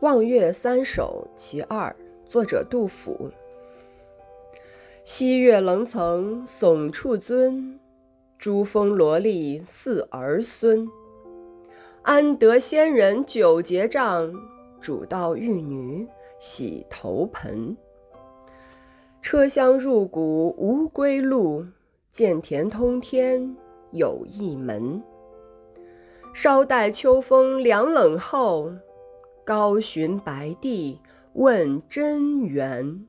望岳三首其二，作者杜甫。西岳棱层耸处尊，珠峰罗立似儿孙。安得仙人久结帐，主道玉女洗头盆。车厢入谷无归路，渐田通天有一门。稍待秋风凉冷后。高寻白帝问真源。